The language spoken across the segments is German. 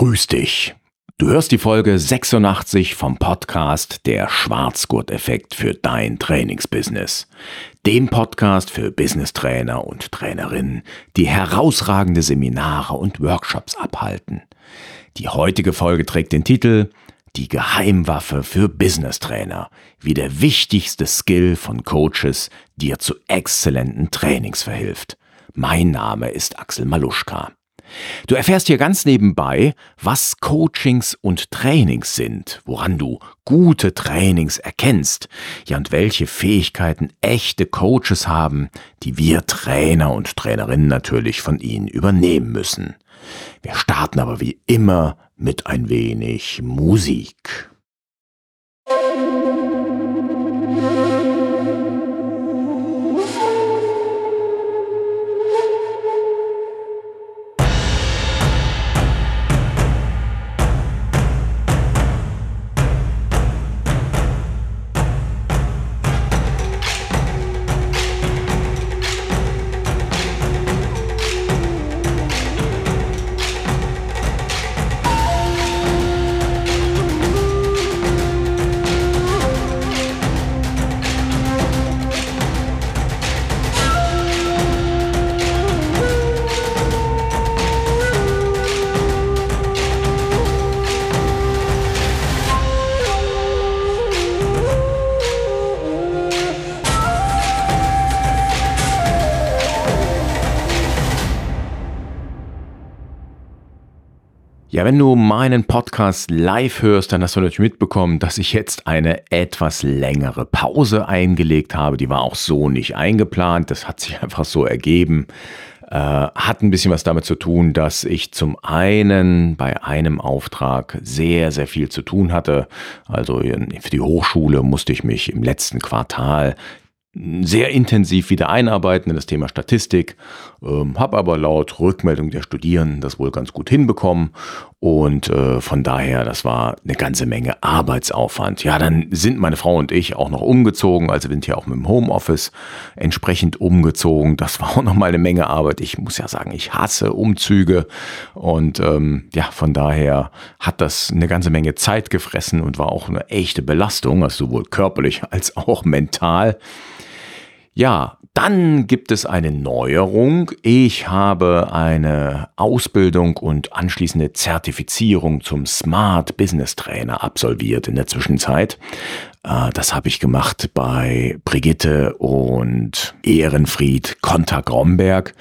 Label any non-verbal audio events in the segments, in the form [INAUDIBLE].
Grüß dich. Du hörst die Folge 86 vom Podcast Der Schwarzgurt-Effekt für dein Trainingsbusiness. Dem Podcast für Business-Trainer und Trainerinnen, die herausragende Seminare und Workshops abhalten. Die heutige Folge trägt den Titel Die Geheimwaffe für Business-Trainer, wie der wichtigste Skill von Coaches dir zu exzellenten Trainings verhilft. Mein Name ist Axel Maluschka. Du erfährst hier ganz nebenbei, was Coachings und Trainings sind, woran du gute Trainings erkennst, ja und welche Fähigkeiten echte Coaches haben, die wir Trainer und Trainerinnen natürlich von ihnen übernehmen müssen. Wir starten aber wie immer mit ein wenig Musik. Ja, wenn du meinen Podcast live hörst, dann hast du natürlich mitbekommen, dass ich jetzt eine etwas längere Pause eingelegt habe. Die war auch so nicht eingeplant. Das hat sich [LAUGHS] einfach so ergeben. Äh, hat ein bisschen was damit zu tun, dass ich zum einen bei einem Auftrag sehr, sehr viel zu tun hatte. Also für die Hochschule musste ich mich im letzten Quartal sehr intensiv wieder einarbeiten in das Thema Statistik, ähm, habe aber laut Rückmeldung der Studierenden das wohl ganz gut hinbekommen und äh, von daher, das war eine ganze Menge Arbeitsaufwand. Ja, dann sind meine Frau und ich auch noch umgezogen, also sind hier auch mit dem Homeoffice entsprechend umgezogen. Das war auch noch mal eine Menge Arbeit. Ich muss ja sagen, ich hasse Umzüge und ähm, ja, von daher hat das eine ganze Menge Zeit gefressen und war auch eine echte Belastung, also sowohl körperlich als auch mental. Ja, dann gibt es eine Neuerung. Ich habe eine Ausbildung und anschließende Zertifizierung zum Smart Business Trainer absolviert in der Zwischenzeit. Äh, das habe ich gemacht bei Brigitte und Ehrenfried Konter-Gromberg.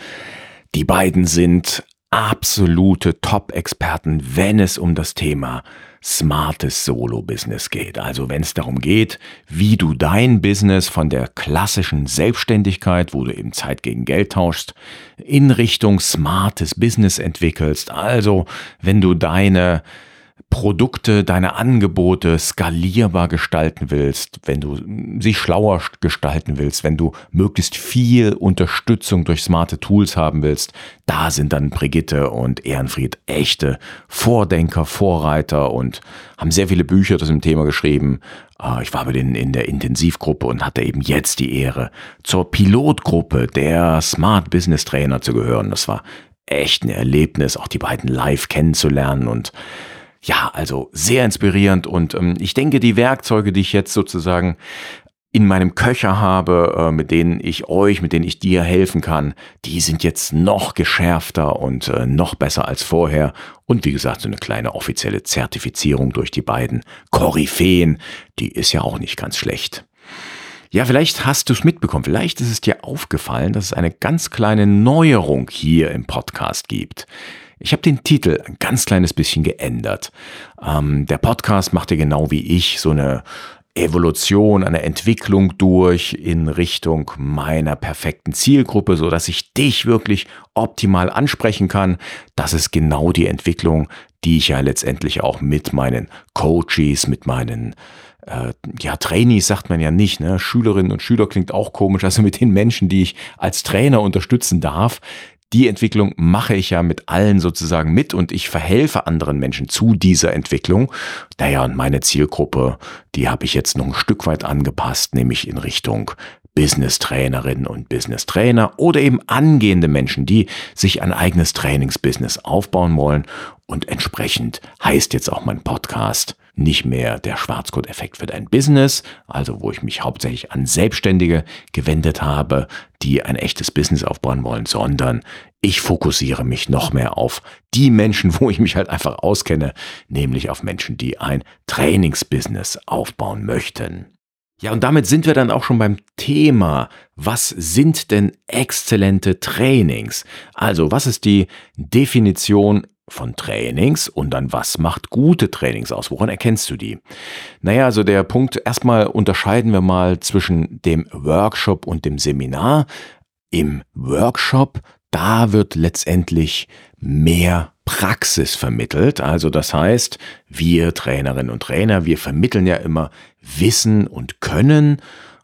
Die beiden sind absolute Top-Experten, wenn es um das Thema smartes Solo-Business geht. Also wenn es darum geht, wie du dein Business von der klassischen Selbstständigkeit, wo du eben Zeit gegen Geld tauschst, in Richtung smartes Business entwickelst. Also wenn du deine Produkte, deine Angebote skalierbar gestalten willst, wenn du sie schlauer gestalten willst, wenn du möglichst viel Unterstützung durch smarte Tools haben willst, da sind dann Brigitte und Ehrenfried echte Vordenker, Vorreiter und haben sehr viele Bücher zu dem Thema geschrieben. Ah, ich war mit denen in der Intensivgruppe und hatte eben jetzt die Ehre, zur Pilotgruppe der Smart Business Trainer zu gehören. Das war echt ein Erlebnis, auch die beiden live kennenzulernen und ja, also sehr inspirierend und ähm, ich denke, die Werkzeuge, die ich jetzt sozusagen in meinem Köcher habe, äh, mit denen ich euch, mit denen ich dir helfen kann, die sind jetzt noch geschärfter und äh, noch besser als vorher. Und wie gesagt, so eine kleine offizielle Zertifizierung durch die beiden Koryphäen, die ist ja auch nicht ganz schlecht. Ja, vielleicht hast du es mitbekommen, vielleicht ist es dir aufgefallen, dass es eine ganz kleine Neuerung hier im Podcast gibt. Ich habe den Titel ein ganz kleines bisschen geändert. Ähm, der Podcast machte genau wie ich so eine Evolution, eine Entwicklung durch in Richtung meiner perfekten Zielgruppe, so dass ich dich wirklich optimal ansprechen kann. Das ist genau die Entwicklung, die ich ja letztendlich auch mit meinen Coaches, mit meinen äh, ja, Trainees sagt man ja nicht, ne? Schülerinnen und Schüler klingt auch komisch, also mit den Menschen, die ich als Trainer unterstützen darf, die Entwicklung mache ich ja mit allen sozusagen mit und ich verhelfe anderen Menschen zu dieser Entwicklung. Naja, und meine Zielgruppe, die habe ich jetzt noch ein Stück weit angepasst, nämlich in Richtung Business-Trainerinnen und Business-Trainer oder eben angehende Menschen, die sich ein eigenes Trainingsbusiness aufbauen wollen. Und entsprechend heißt jetzt auch mein Podcast nicht mehr der Schwarzcode-Effekt für dein Business, also wo ich mich hauptsächlich an Selbstständige gewendet habe, die ein echtes Business aufbauen wollen, sondern ich fokussiere mich noch mehr auf die Menschen, [LAUGHS] wo ich mich halt einfach auskenne, nämlich auf Menschen, die ein Trainingsbusiness aufbauen möchten. Ja, und damit sind wir dann auch schon beim Thema. Was sind denn exzellente Trainings? Also, was ist die Definition von Trainings und dann was macht gute Trainings aus? Woran erkennst du die? Naja, also der Punkt, erstmal unterscheiden wir mal zwischen dem Workshop und dem Seminar. Im Workshop, da wird letztendlich mehr Praxis vermittelt. Also das heißt, wir Trainerinnen und Trainer, wir vermitteln ja immer Wissen und Können.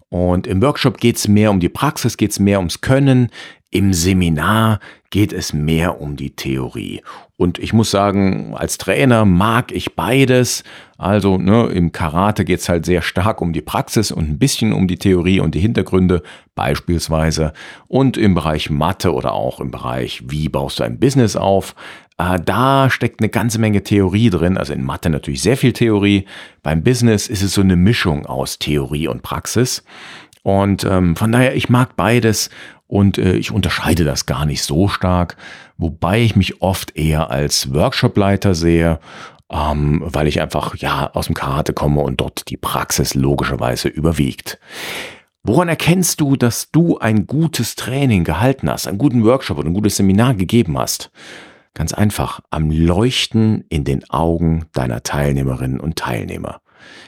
Und im Workshop geht es mehr um die Praxis, geht es mehr ums Können. Im Seminar geht es mehr um die Theorie. Und ich muss sagen, als Trainer mag ich beides. Also ne, im Karate geht es halt sehr stark um die Praxis und ein bisschen um die Theorie und die Hintergründe beispielsweise. Und im Bereich Mathe oder auch im Bereich, wie baust du ein Business auf, äh, da steckt eine ganze Menge Theorie drin. Also in Mathe natürlich sehr viel Theorie. Beim Business ist es so eine Mischung aus Theorie und Praxis. Und ähm, von daher, ich mag beides und äh, ich unterscheide das gar nicht so stark, wobei ich mich oft eher als Workshopleiter sehe, ähm, weil ich einfach ja aus dem Karate komme und dort die Praxis logischerweise überwiegt. Woran erkennst du, dass du ein gutes Training gehalten hast, einen guten Workshop oder ein gutes Seminar gegeben hast? Ganz einfach, am Leuchten in den Augen deiner Teilnehmerinnen und Teilnehmer.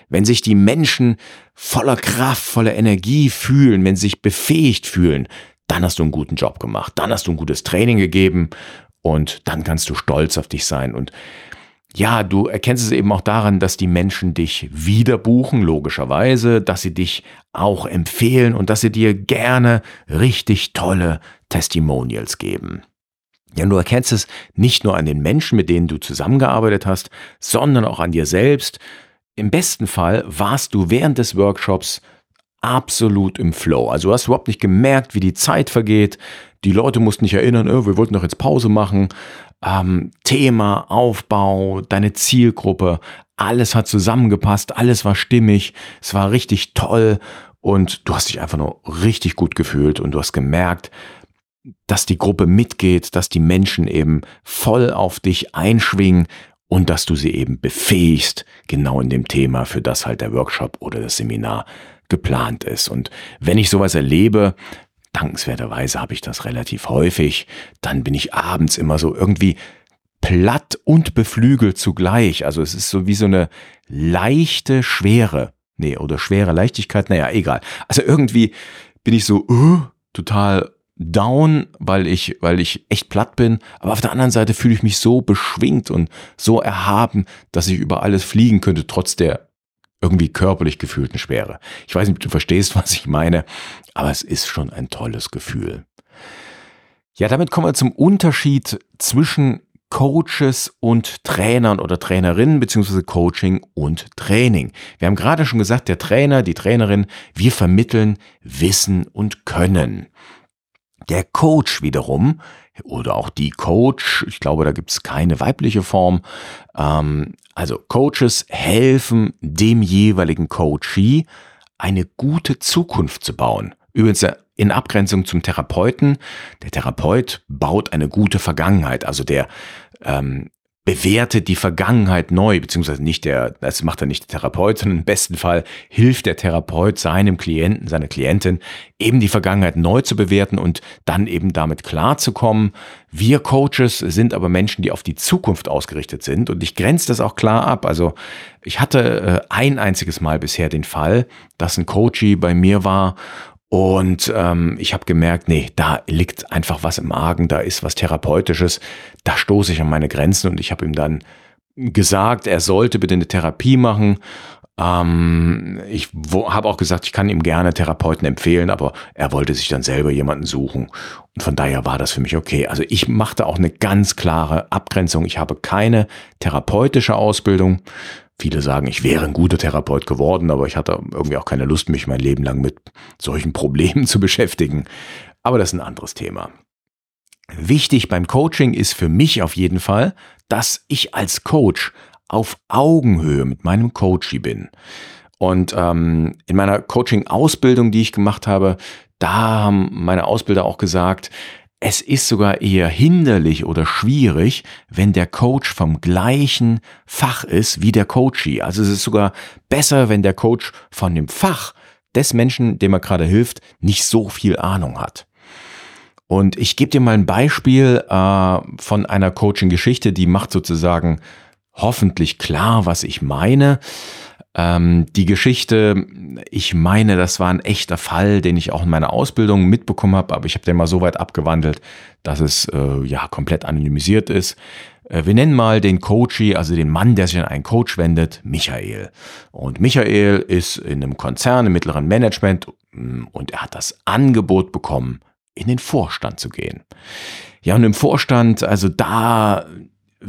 Wenn sich die Menschen voller Kraft, voller Energie fühlen, wenn sie sich befähigt fühlen, dann hast du einen guten Job gemacht, dann hast du ein gutes Training gegeben und dann kannst du stolz auf dich sein. Und ja, du erkennst es eben auch daran, dass die Menschen dich wieder buchen, logischerweise, dass sie dich auch empfehlen und dass sie dir gerne richtig tolle Testimonials geben. Ja, du erkennst es nicht nur an den Menschen, mit denen du zusammengearbeitet hast, sondern auch an dir selbst. Im besten Fall warst du während des Workshops absolut im Flow. Also du hast überhaupt nicht gemerkt, wie die Zeit vergeht. Die Leute mussten nicht erinnern, oh, wir wollten doch jetzt Pause machen. Ähm, Thema, Aufbau, deine Zielgruppe, alles hat zusammengepasst, alles war stimmig, es war richtig toll und du hast dich einfach nur richtig gut gefühlt und du hast gemerkt, dass die Gruppe mitgeht, dass die Menschen eben voll auf dich einschwingen und dass du sie eben befähigst, genau in dem Thema, für das halt der Workshop oder das Seminar geplant ist. Und wenn ich sowas erlebe, dankenswerterweise habe ich das relativ häufig, dann bin ich abends immer so irgendwie platt und beflügelt zugleich. Also es ist so wie so eine leichte Schwere. Nee, oder schwere Leichtigkeit, naja, egal. Also irgendwie bin ich so uh, total down, weil ich, weil ich echt platt bin. Aber auf der anderen Seite fühle ich mich so beschwingt und so erhaben, dass ich über alles fliegen könnte, trotz der irgendwie körperlich gefühlten Schwere. Ich weiß nicht, ob du verstehst, [LAUGHS] was ich meine, aber es ist schon ein tolles Gefühl. Ja, damit kommen wir zum Unterschied zwischen Coaches und Trainern oder Trainerinnen beziehungsweise Coaching und Training. Wir haben gerade schon gesagt, der Trainer, die Trainerin, wir vermitteln Wissen und Können. Der Coach wiederum oder auch die Coach, ich glaube, da gibt es keine weibliche Form. Ähm, also Coaches helfen dem jeweiligen Coachee eine gute Zukunft zu bauen. Übrigens in Abgrenzung zum Therapeuten. Der Therapeut baut eine gute Vergangenheit. Also der ähm, bewertet die Vergangenheit neu, beziehungsweise nicht der, das macht er nicht der Therapeut, sondern im besten Fall hilft der Therapeut seinem Klienten, seiner Klientin, eben die Vergangenheit neu zu bewerten und dann eben damit klarzukommen. Wir Coaches sind aber Menschen, die auf die Zukunft ausgerichtet sind und ich grenze das auch klar ab. Also ich hatte äh, ein einziges Mal bisher den Fall, dass ein Coachie bei mir war und ähm, ich habe gemerkt, nee, da liegt einfach was im Argen, da ist was Therapeutisches, da stoße ich an meine Grenzen und ich habe ihm dann gesagt, er sollte bitte eine Therapie machen. Ähm, ich habe auch gesagt, ich kann ihm gerne Therapeuten empfehlen, aber er wollte sich dann selber jemanden suchen. Und von daher war das für mich okay. Also ich machte auch eine ganz klare Abgrenzung. Ich habe keine therapeutische Ausbildung. Viele sagen, ich wäre ein guter Therapeut geworden, aber ich hatte irgendwie auch keine Lust, mich mein Leben lang mit solchen Problemen zu beschäftigen. Aber das ist ein anderes Thema. Wichtig beim Coaching ist für mich auf jeden Fall, dass ich als Coach auf Augenhöhe mit meinem Coachie bin. Und ähm, in meiner Coaching-Ausbildung, die ich gemacht habe, da haben meine Ausbilder auch gesagt, es ist sogar eher hinderlich oder schwierig, wenn der Coach vom gleichen Fach ist wie der Coachee. Also es ist sogar besser, wenn der Coach von dem Fach des Menschen, dem er gerade hilft, nicht so viel Ahnung hat. Und ich gebe dir mal ein Beispiel äh, von einer Coaching-Geschichte, die macht sozusagen hoffentlich klar, was ich meine. Ähm, die Geschichte, ich meine, das war ein echter Fall, den ich auch in meiner Ausbildung mitbekommen habe, aber ich habe den mal so weit abgewandelt, dass es äh, ja komplett anonymisiert ist. Äh, wir nennen mal den Coachy, also den Mann, der sich an einen Coach wendet, Michael. Und Michael ist in einem Konzern im mittleren Management mm, und er hat das Angebot bekommen, in den Vorstand zu gehen. Ja, und im Vorstand, also da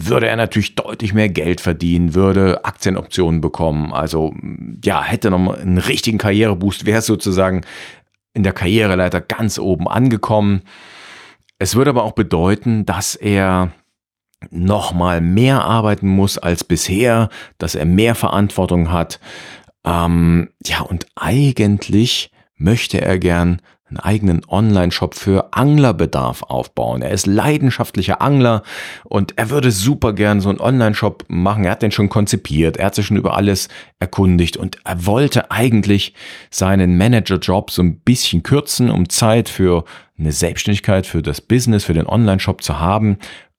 würde er natürlich deutlich mehr Geld verdienen, würde Aktienoptionen bekommen. Also ja, hätte noch einen richtigen Karriereboost, wäre sozusagen in der Karriereleiter ganz oben angekommen. Es würde aber auch bedeuten, dass er noch mal mehr arbeiten muss als bisher, dass er mehr Verantwortung hat. Ähm, ja, und eigentlich möchte er gern einen eigenen Online-Shop für Anglerbedarf aufbauen. Er ist leidenschaftlicher Angler und er würde super gern so einen Online-Shop machen. Er hat den schon konzipiert, er hat sich schon über alles erkundigt und er wollte eigentlich seinen Manager-Job so ein bisschen kürzen, um Zeit für eine Selbstständigkeit, für das Business, für den Online-Shop zu haben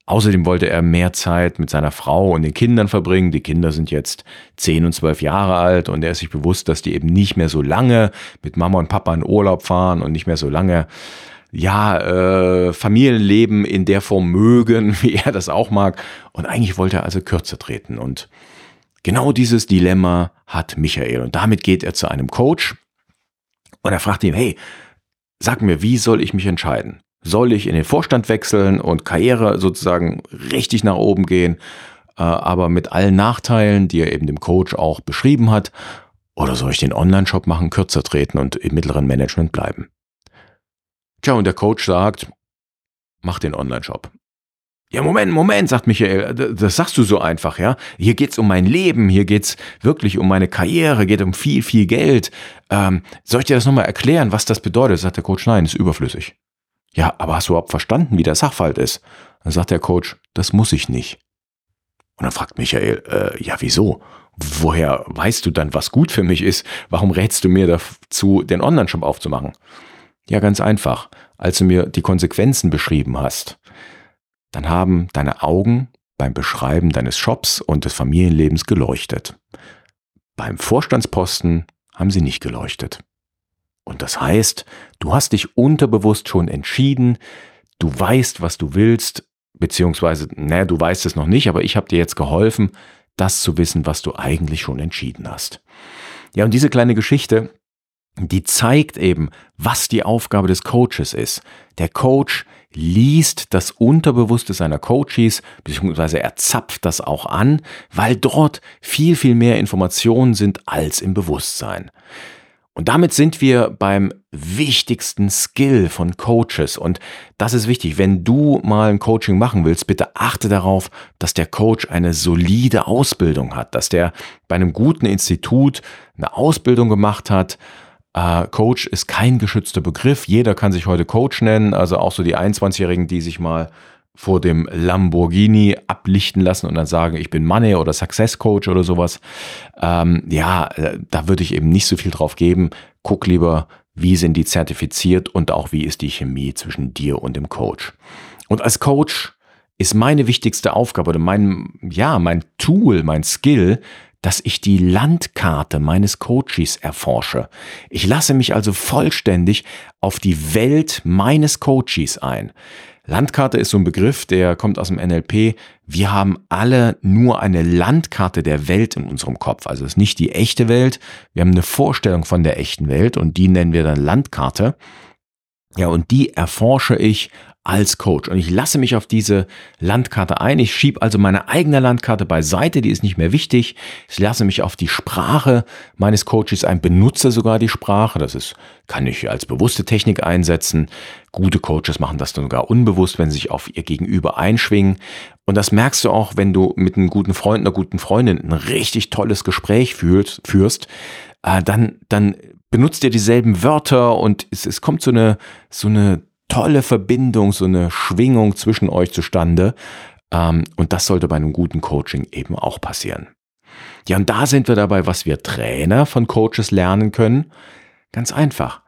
Außerdem wollte er mehr Zeit mit seiner Frau und den Kindern verbringen. Die Kinder sind jetzt 10 und 12 Jahre alt und er ist sich bewusst, dass die eben nicht mehr so lange mit Mama und Papa in Urlaub fahren und nicht mehr so lange ja, äh, Familienleben in der Form mögen, [LAUGHS] wie er das auch mag. Und eigentlich wollte er also kürzer treten. Und genau dieses Dilemma hat Michael. Und damit geht er zu einem Coach und er fragt ihn, hey, sag mir, wie soll ich mich entscheiden? Soll ich in den Vorstand wechseln und Karriere sozusagen richtig nach oben gehen, äh, aber mit allen Nachteilen, die er eben dem Coach auch beschrieben hat? Oder soll ich den Online-Shop machen, kürzer treten und im mittleren Management bleiben? Tja, und der Coach sagt, mach den Online-Shop. Ja, Moment, Moment, sagt Michael, das sagst du so einfach, ja. Hier geht's um mein Leben, hier geht's wirklich um meine Karriere, geht um viel, viel Geld. Ähm, soll ich dir das nochmal erklären, was das bedeutet? Sagt der Coach, nein, ist überflüssig. Ja, aber hast du überhaupt verstanden, wie der Sachverhalt ist? Dann sagt der Coach, das muss ich nicht. Und dann fragt Michael, äh, ja, wieso? Woher weißt du dann, was gut für mich ist? Warum rätst du mir dazu, den Online-Shop aufzumachen? Ja, ganz einfach. Als du mir die Konsequenzen beschrieben hast, dann haben deine Augen beim Beschreiben deines Shops und des Familienlebens geleuchtet. Beim Vorstandsposten haben sie nicht geleuchtet. Und das heißt, du hast dich unterbewusst schon entschieden, du weißt, was du willst, beziehungsweise, naja, du weißt es noch nicht, aber ich habe dir jetzt geholfen, das zu wissen, was du eigentlich schon entschieden hast. Ja, und diese kleine Geschichte, die zeigt eben, was die Aufgabe des Coaches ist. Der Coach liest das Unterbewusste seiner Coaches, beziehungsweise er zapft das auch an, weil dort viel, viel mehr Informationen sind als im Bewusstsein. Und damit sind wir beim wichtigsten Skill von Coaches. Und das ist wichtig. Wenn du mal ein Coaching machen willst, bitte achte darauf, dass der Coach eine solide Ausbildung hat, dass der bei einem guten Institut eine Ausbildung gemacht hat. Äh, Coach ist kein geschützter Begriff. Jeder kann sich heute Coach nennen. Also auch so die 21-Jährigen, die sich mal vor dem Lamborghini ablichten lassen und dann sagen, ich bin Money oder Success Coach oder sowas. Ähm, ja, äh, da würde ich eben nicht so viel drauf geben. Guck lieber, wie sind die zertifiziert und auch wie ist die Chemie zwischen dir und dem Coach. Und als Coach ist meine wichtigste Aufgabe oder mein, ja, mein Tool, mein Skill, dass ich die Landkarte meines Coaches erforsche. Ich lasse mich also vollständig auf die Welt meines Coaches ein. Landkarte ist so ein Begriff, der kommt aus dem NLP. Wir haben alle nur eine Landkarte der Welt in unserem Kopf. Also es ist nicht die echte Welt. Wir haben eine Vorstellung von der echten Welt und die nennen wir dann Landkarte. Ja, und die erforsche ich als Coach. Und ich lasse mich auf diese Landkarte ein. Ich schiebe also meine eigene Landkarte beiseite, die ist nicht mehr wichtig. Ich lasse mich auf die Sprache meines Coaches ein, benutze sogar die Sprache. Das ist, kann ich als bewusste Technik einsetzen. Gute Coaches machen das dann sogar unbewusst, wenn sie sich auf ihr Gegenüber einschwingen. Und das merkst du auch, wenn du mit einem guten Freund, einer guten Freundin ein richtig tolles Gespräch fühlst, führst, äh, dann, dann benutzt ihr dieselben Wörter und es, es kommt so eine, so eine tolle Verbindung, so eine Schwingung zwischen euch zustande. Ähm, und das sollte bei einem guten Coaching eben auch passieren. Ja, und da sind wir dabei, was wir Trainer von Coaches lernen können. Ganz einfach.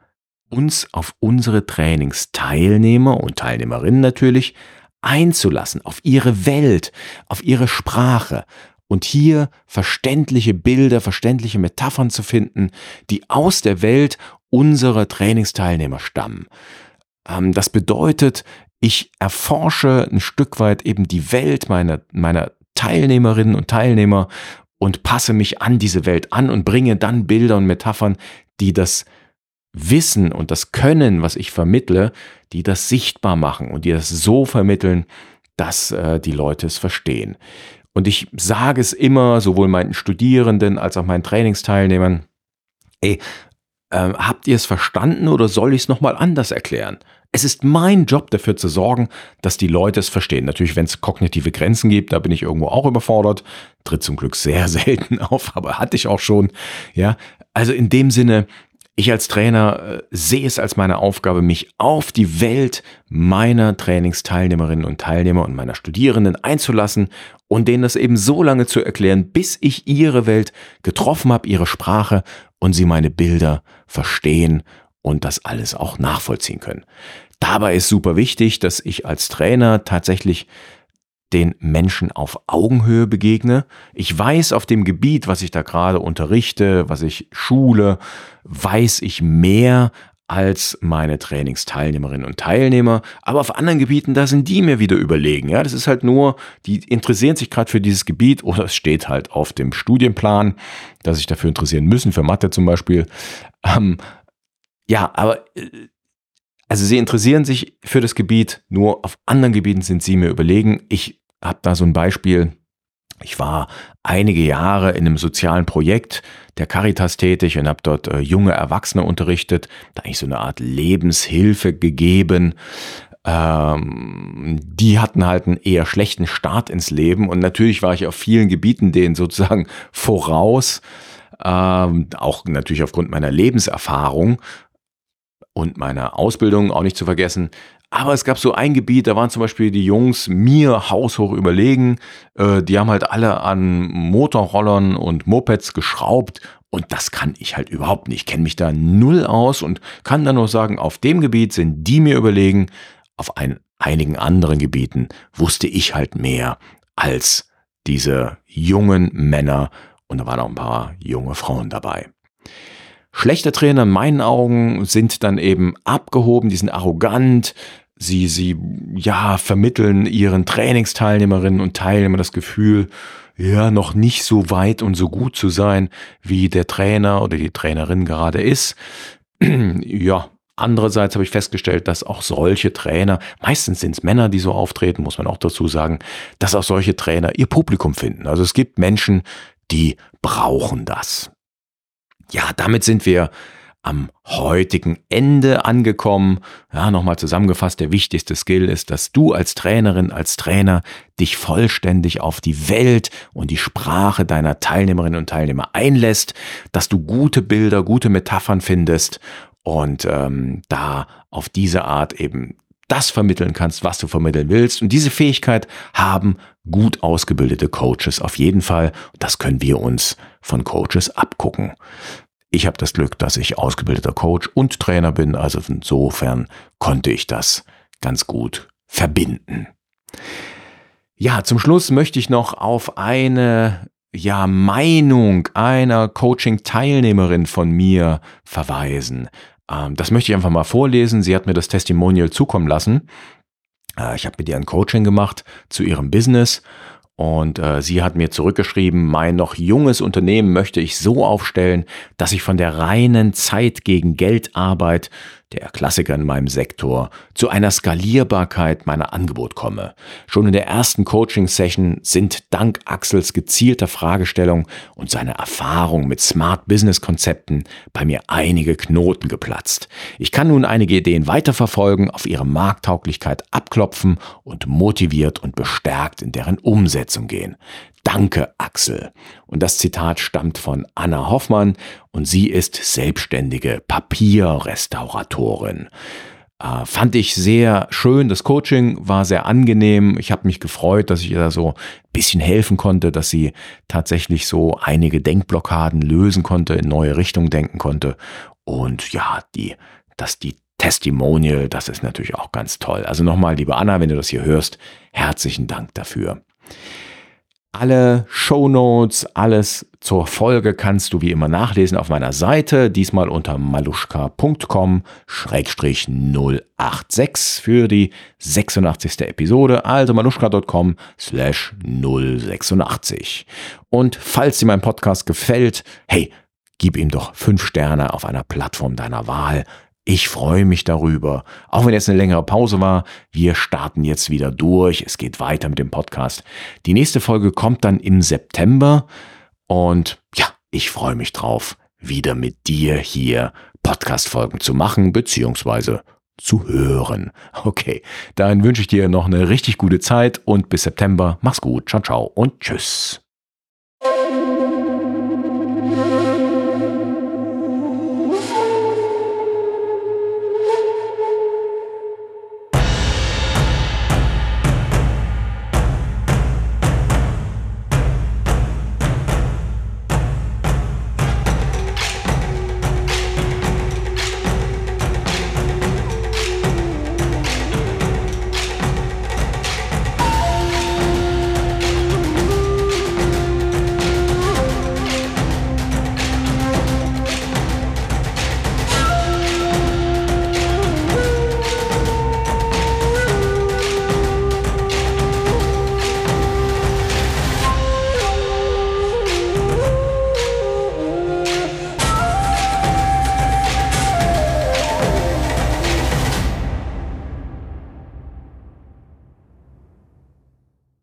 Uns auf unsere Trainingsteilnehmer und Teilnehmerinnen natürlich einzulassen, auf ihre Welt, auf ihre Sprache, und hier verständliche Bilder, verständliche Metaphern zu finden, die aus der Welt unserer Trainingsteilnehmer stammen. Ähm, das bedeutet, ich erforsche ein Stück weit eben die Welt meiner, meiner Teilnehmerinnen und Teilnehmer und passe mich an diese Welt an und bringe dann Bilder und Metaphern, die das Wissen und das Können, was ich vermittle, die das sichtbar machen und die das so vermitteln, dass äh, die Leute es verstehen. Und ich sage es immer, sowohl meinen Studierenden als auch meinen Trainingsteilnehmern, ey, äh, habt ihr es verstanden oder soll ich es nochmal anders erklären? Es ist mein Job dafür zu sorgen, dass die Leute es verstehen. Natürlich, wenn es kognitive Grenzen gibt, da bin ich irgendwo auch überfordert. Tritt zum Glück sehr [LAUGHS] selten auf, aber hatte ich auch schon. Ja, also in dem Sinne, ich als Trainer äh, sehe es als meine Aufgabe, mich auf die Welt meiner Trainingsteilnehmerinnen und Teilnehmer und meiner Studierenden einzulassen und denen das eben so lange zu erklären, bis ich ihre Welt getroffen habe, ihre Sprache und sie meine Bilder verstehen und das alles auch nachvollziehen können. Dabei ist super wichtig, dass ich als Trainer tatsächlich den Menschen auf Augenhöhe begegne. Ich weiß auf dem Gebiet, was ich da gerade unterrichte, was ich schule, weiß ich mehr als meine Trainingsteilnehmerinnen und Teilnehmer. Aber auf anderen Gebieten, da sind die mir wieder überlegen. Ja, das ist halt nur, die interessieren sich gerade für dieses Gebiet oder es steht halt auf dem Studienplan, dass sich dafür interessieren müssen, für Mathe zum Beispiel. Ähm, ja, aber äh, also sie interessieren sich für das Gebiet, nur auf anderen Gebieten sind sie mir überlegen. Ich habe da so ein Beispiel. Ich war einige Jahre in einem sozialen Projekt der Caritas tätig und habe dort äh, junge Erwachsene unterrichtet, da eigentlich so eine Art Lebenshilfe gegeben. Ähm, die hatten halt einen eher schlechten Start ins Leben und natürlich war ich auf vielen Gebieten denen sozusagen voraus, ähm, auch natürlich aufgrund meiner Lebenserfahrung und meiner Ausbildung auch nicht zu vergessen. Aber es gab so ein Gebiet, da waren zum Beispiel die Jungs mir haushoch überlegen. Äh, die haben halt alle an Motorrollern und Mopeds geschraubt. Und das kann ich halt überhaupt nicht. Ich kenne mich da null aus und kann dann nur sagen, auf dem Gebiet sind die mir überlegen. Auf ein, einigen anderen Gebieten wusste ich halt mehr als diese jungen Männer. Und da waren auch ein paar junge Frauen dabei. Schlechte Trainer in meinen Augen sind dann eben abgehoben, die sind arrogant, Sie, sie, ja, vermitteln ihren Trainingsteilnehmerinnen und Teilnehmern das Gefühl, ja, noch nicht so weit und so gut zu sein, wie der Trainer oder die Trainerin gerade ist. [CLEARS THROAT] ja, Andererseits habe ich festgestellt, dass auch solche Trainer, meistens sind es Männer, die so auftreten, muss man auch dazu sagen, dass auch solche Trainer ihr Publikum finden. Also es gibt Menschen, die brauchen das. Ja, damit sind wir am heutigen Ende angekommen. Ja, nochmal zusammengefasst, der wichtigste Skill ist, dass du als Trainerin, als Trainer dich vollständig auf die Welt und die Sprache deiner Teilnehmerinnen und Teilnehmer einlässt, dass du gute Bilder, gute Metaphern findest und ähm, da auf diese Art eben das vermitteln kannst, was du vermitteln willst. Und diese Fähigkeit haben gut ausgebildete Coaches auf jeden Fall. Das können wir uns von Coaches abgucken. Ich habe das Glück, dass ich ausgebildeter Coach und Trainer bin, also insofern konnte ich das ganz gut verbinden. Ja, zum Schluss möchte ich noch auf eine ja, Meinung einer Coaching-Teilnehmerin von mir verweisen. Ähm, das möchte ich einfach mal vorlesen. Sie hat mir das Testimonial zukommen lassen. Äh, ich habe mit ihr ein Coaching gemacht zu ihrem Business und äh, sie hat mir zurückgeschrieben, mein noch junges Unternehmen möchte ich so aufstellen, dass ich von der reinen Zeit gegen Geldarbeit der Klassiker in meinem Sektor, zu einer Skalierbarkeit meiner Angebot komme. Schon in der ersten Coaching-Session sind dank Axels gezielter Fragestellung und seiner Erfahrung mit Smart Business-Konzepten bei mir einige Knoten geplatzt. Ich kann nun einige Ideen weiterverfolgen, auf ihre Markttauglichkeit abklopfen und motiviert und bestärkt in deren Umsetzung gehen. Danke, Axel. Und das Zitat stammt von Anna Hoffmann und sie ist selbstständige Papierrestauratorin. Äh, fand ich sehr schön. Das Coaching war sehr angenehm. Ich habe mich gefreut, dass ich ihr da so ein bisschen helfen konnte, dass sie tatsächlich so einige Denkblockaden lösen konnte, in neue Richtungen denken konnte. Und ja, die, dass die Testimonial, das ist natürlich auch ganz toll. Also nochmal, liebe Anna, wenn du das hier hörst, herzlichen Dank dafür. Alle Show Notes, alles zur Folge kannst du wie immer nachlesen auf meiner Seite, diesmal unter maluschka.com-086 für die 86. Episode, also maluschka.com slash 086. Und falls dir mein Podcast gefällt, hey, gib ihm doch fünf Sterne auf einer Plattform deiner Wahl. Ich freue mich darüber. Auch wenn jetzt eine längere Pause war, wir starten jetzt wieder durch. Es geht weiter mit dem Podcast. Die nächste Folge kommt dann im September. Und ja, ich freue mich drauf, wieder mit dir hier Podcast-Folgen zu machen, beziehungsweise zu hören. Okay, dann wünsche ich dir noch eine richtig gute Zeit und bis September. Mach's gut. Ciao, ciao und tschüss.